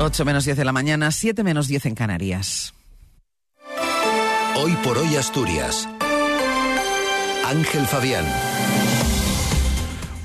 8 menos 10 de la mañana, 7 menos 10 en Canarias. Hoy por hoy Asturias. Ángel Fabián.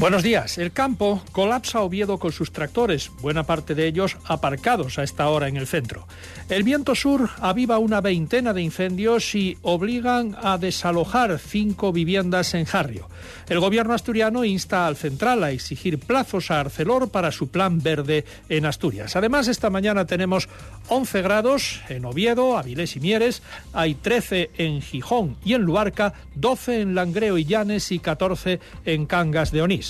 Buenos días. El campo colapsa Oviedo con sus tractores, buena parte de ellos aparcados a esta hora en el centro. El viento sur aviva una veintena de incendios y obligan a desalojar cinco viviendas en Jarrio. El gobierno asturiano insta al central a exigir plazos a Arcelor para su plan verde en Asturias. Además, esta mañana tenemos 11 grados en Oviedo, Avilés y Mieres, hay 13 en Gijón y en Luarca, 12 en Langreo y Llanes y 14 en Cangas de Onís.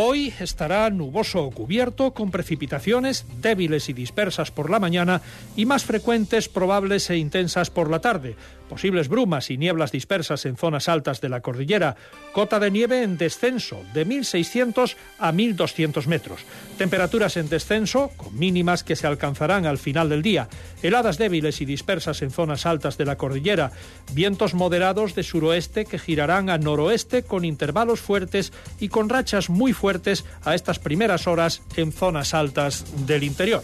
Hoy estará nuboso o cubierto, con precipitaciones débiles y dispersas por la mañana y más frecuentes, probables e intensas por la tarde. Posibles brumas y nieblas dispersas en zonas altas de la cordillera, cota de nieve en descenso de 1.600 a 1.200 metros, temperaturas en descenso con mínimas que se alcanzarán al final del día, heladas débiles y dispersas en zonas altas de la cordillera, vientos moderados de suroeste que girarán a noroeste con intervalos fuertes y con rachas muy fuertes a estas primeras horas en zonas altas del interior.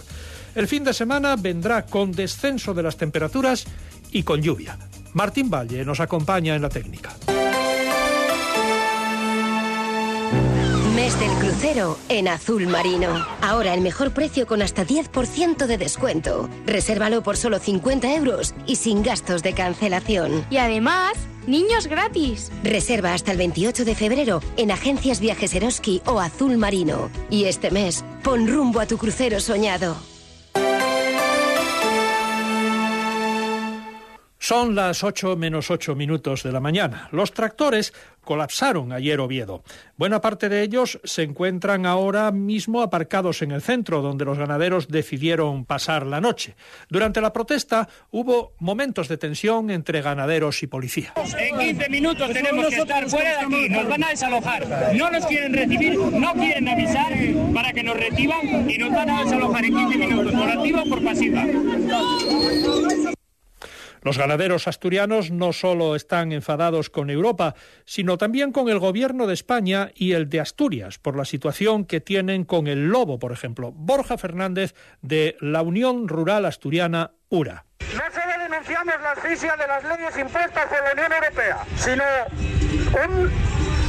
El fin de semana vendrá con descenso de las temperaturas y con lluvia. Martín Valle nos acompaña en la técnica. Mes del crucero en azul marino. Ahora el mejor precio con hasta 10% de descuento. Resérvalo por solo 50 euros y sin gastos de cancelación. Y además, niños gratis. Reserva hasta el 28 de febrero en agencias Viajes Eroski o Azul Marino. Y este mes, pon rumbo a tu crucero soñado. Son las 8 menos 8 minutos de la mañana. Los tractores colapsaron ayer Oviedo. Buena parte de ellos se encuentran ahora mismo aparcados en el centro, donde los ganaderos decidieron pasar la noche. Durante la protesta hubo momentos de tensión entre ganaderos y policía. En 15 minutos tenemos que estar fuera de aquí, nos van a desalojar. No nos quieren recibir, no quieren avisar para que nos reciban y nos van a desalojar en 15 minutos, por activa o por pasiva. Los ganaderos asturianos no solo están enfadados con Europa, sino también con el gobierno de España y el de Asturias, por la situación que tienen con el lobo, por ejemplo. Borja Fernández, de la Unión Rural Asturiana, URA. No solo denunciamos la asfixia de las leyes impuestas por la Unión Europea, sino un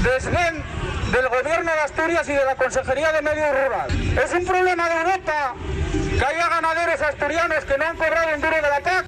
desdén del gobierno de Asturias y de la Consejería de Medio Rural. Es un problema de Europa que haya ganaderos asturianos que no han cobrado un duro de la PAC.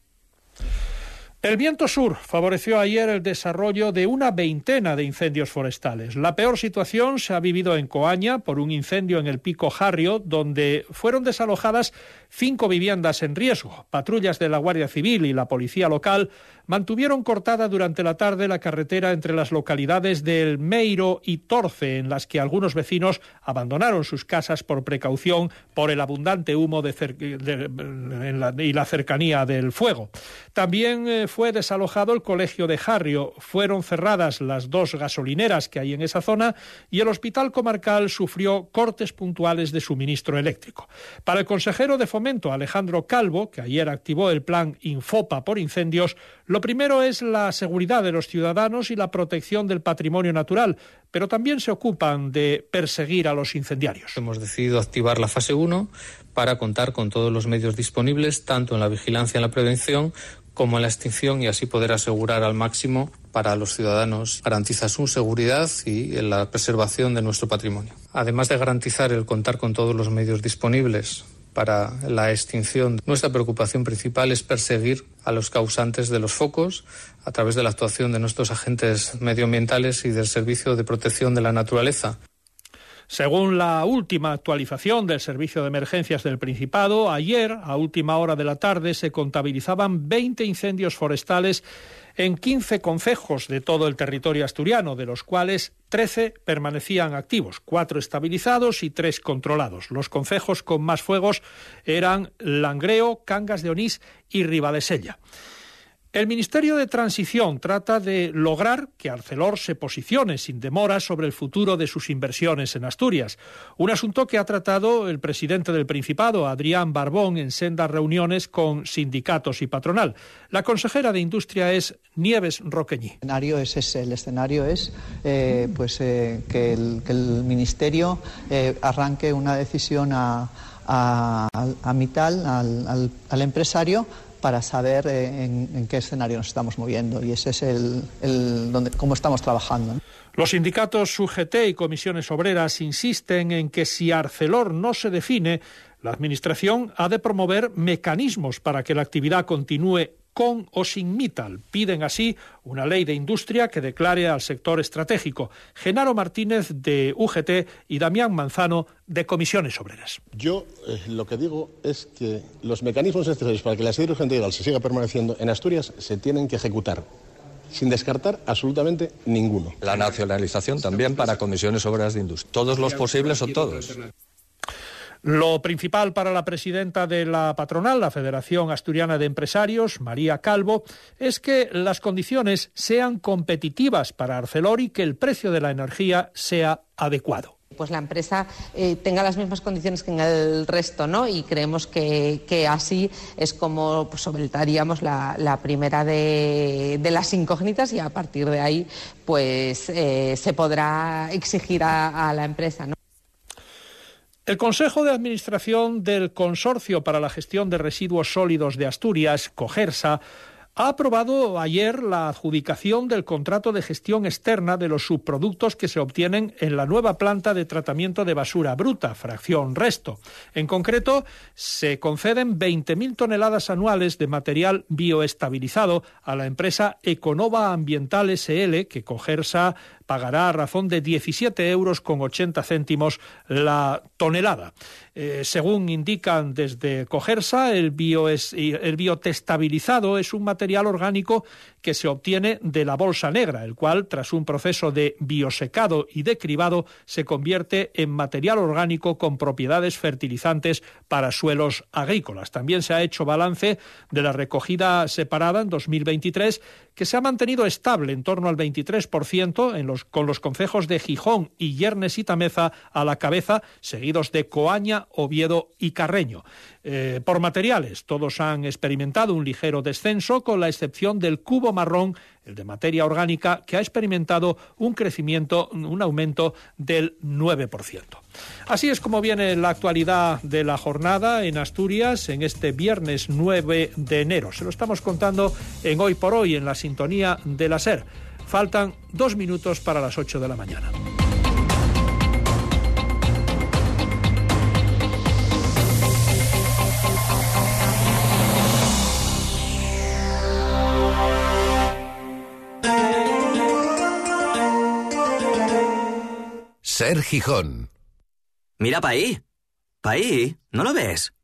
El viento sur favoreció ayer el desarrollo de una veintena de incendios forestales. La peor situación se ha vivido en Coaña por un incendio en el Pico Jarrio, donde fueron desalojadas cinco viviendas en riesgo. Patrullas de la Guardia Civil y la Policía Local mantuvieron cortada durante la tarde la carretera entre las localidades del Meiro y Torce, en las que algunos vecinos abandonaron sus casas por precaución por el abundante humo y la cercanía del fuego. También eh, fue desalojado el colegio de Jarrio, fueron cerradas las dos gasolineras que hay en esa zona y el hospital comarcal sufrió cortes puntuales de suministro eléctrico. Para el consejero de Fomento, Alejandro Calvo, que ayer activó el plan Infopa por incendios, lo primero es la seguridad de los ciudadanos y la protección del patrimonio natural, pero también se ocupan de perseguir a los incendiarios. Hemos decidido activar la fase 1 para contar con todos los medios disponibles, tanto en la vigilancia y en la prevención como la extinción y así poder asegurar al máximo para los ciudadanos garantiza su seguridad y la preservación de nuestro patrimonio. Además de garantizar el contar con todos los medios disponibles para la extinción. Nuestra preocupación principal es perseguir a los causantes de los focos a través de la actuación de nuestros agentes medioambientales y del Servicio de Protección de la Naturaleza. Según la última actualización del Servicio de Emergencias del Principado, ayer, a última hora de la tarde, se contabilizaban 20 incendios forestales en 15 concejos de todo el territorio asturiano, de los cuales 13 permanecían activos, cuatro estabilizados y tres controlados. Los concejos con más fuegos eran Langreo, Cangas de Onís y Ribadesella. El Ministerio de Transición trata de lograr que Arcelor se posicione sin demora sobre el futuro de sus inversiones en Asturias, un asunto que ha tratado el presidente del Principado, Adrián Barbón, en sendas reuniones con sindicatos y patronal. La consejera de Industria es Nieves Roqueñi. El escenario es eh, pues, eh, que, el, Ministerio eh, arranque una decisión a Mital, al, al, empresario, para saber eh, en, qué escenario nos estamos moviendo y ese es el, el donde, cómo estamos trabajando. Los sindicatos UGT y comisiones obreras insisten en que si Arcelor no se define, la Administración ha de promover mecanismos para que la actividad continúe con o sin Mittal. Piden así una ley de industria que declare al sector estratégico. Genaro Martínez de UGT y Damián Manzano de Comisiones Obreras. Yo eh, lo que digo es que los mecanismos necesarios para que la sede urgente se siga permaneciendo en Asturias se tienen que ejecutar sin descartar absolutamente ninguno. La nacionalización también para comisiones obreras de industria. Todos los posibles o todos. Lo principal para la presidenta de la patronal, la Federación Asturiana de Empresarios, María Calvo, es que las condiciones sean competitivas para Arcelor y que el precio de la energía sea adecuado pues la empresa eh, tenga las mismas condiciones que en el resto, ¿no? Y creemos que, así es como pues, solventaríamos la, primera de, las incógnitas y a partir de ahí, pues eh, se podrá exigir a, a la empresa, ¿no? El Consejo de Administración del Consorcio para la Gestión de Residuos Sólidos de Asturias, COGERSA, ha aprobado ayer la adjudicación del contrato de gestión externa de los subproductos que se obtienen en la nueva planta de tratamiento de basura bruta, fracción resto. En concreto, se conceden 20.000 toneladas anuales de material bioestabilizado a la empresa Econova Ambiental SL, que Cogersa pagará a razón de 17 euros con 80 céntimos la tonelada. Eh, según indican desde Cogersa, el, el biotestabilizado es un material orgánico que se obtiene de la bolsa negra, el cual, tras un proceso de biosecado y de cribado, se convierte en material orgánico con propiedades fertilizantes para suelos agrícolas. También se ha hecho balance de la recogida separada en 2023, que se ha mantenido estable en torno al 23% en los, con los concejos de Gijón y Yernes y Tameza a la cabeza, seguidos de Coaña, Oviedo y Carreño. Eh, por materiales, todos han experimentado un ligero descenso, con la excepción del cubo marrón, el de materia orgánica, que ha experimentado un crecimiento, un aumento del 9%. Así es como viene la actualidad de la jornada en Asturias en este viernes 9 de enero. Se lo estamos contando en Hoy por Hoy, en la sintonía de la SER. Faltan dos minutos para las 8 de la mañana. Ser Gijón. Mira pa' ahí. Pa' ahí. ¿No lo ves?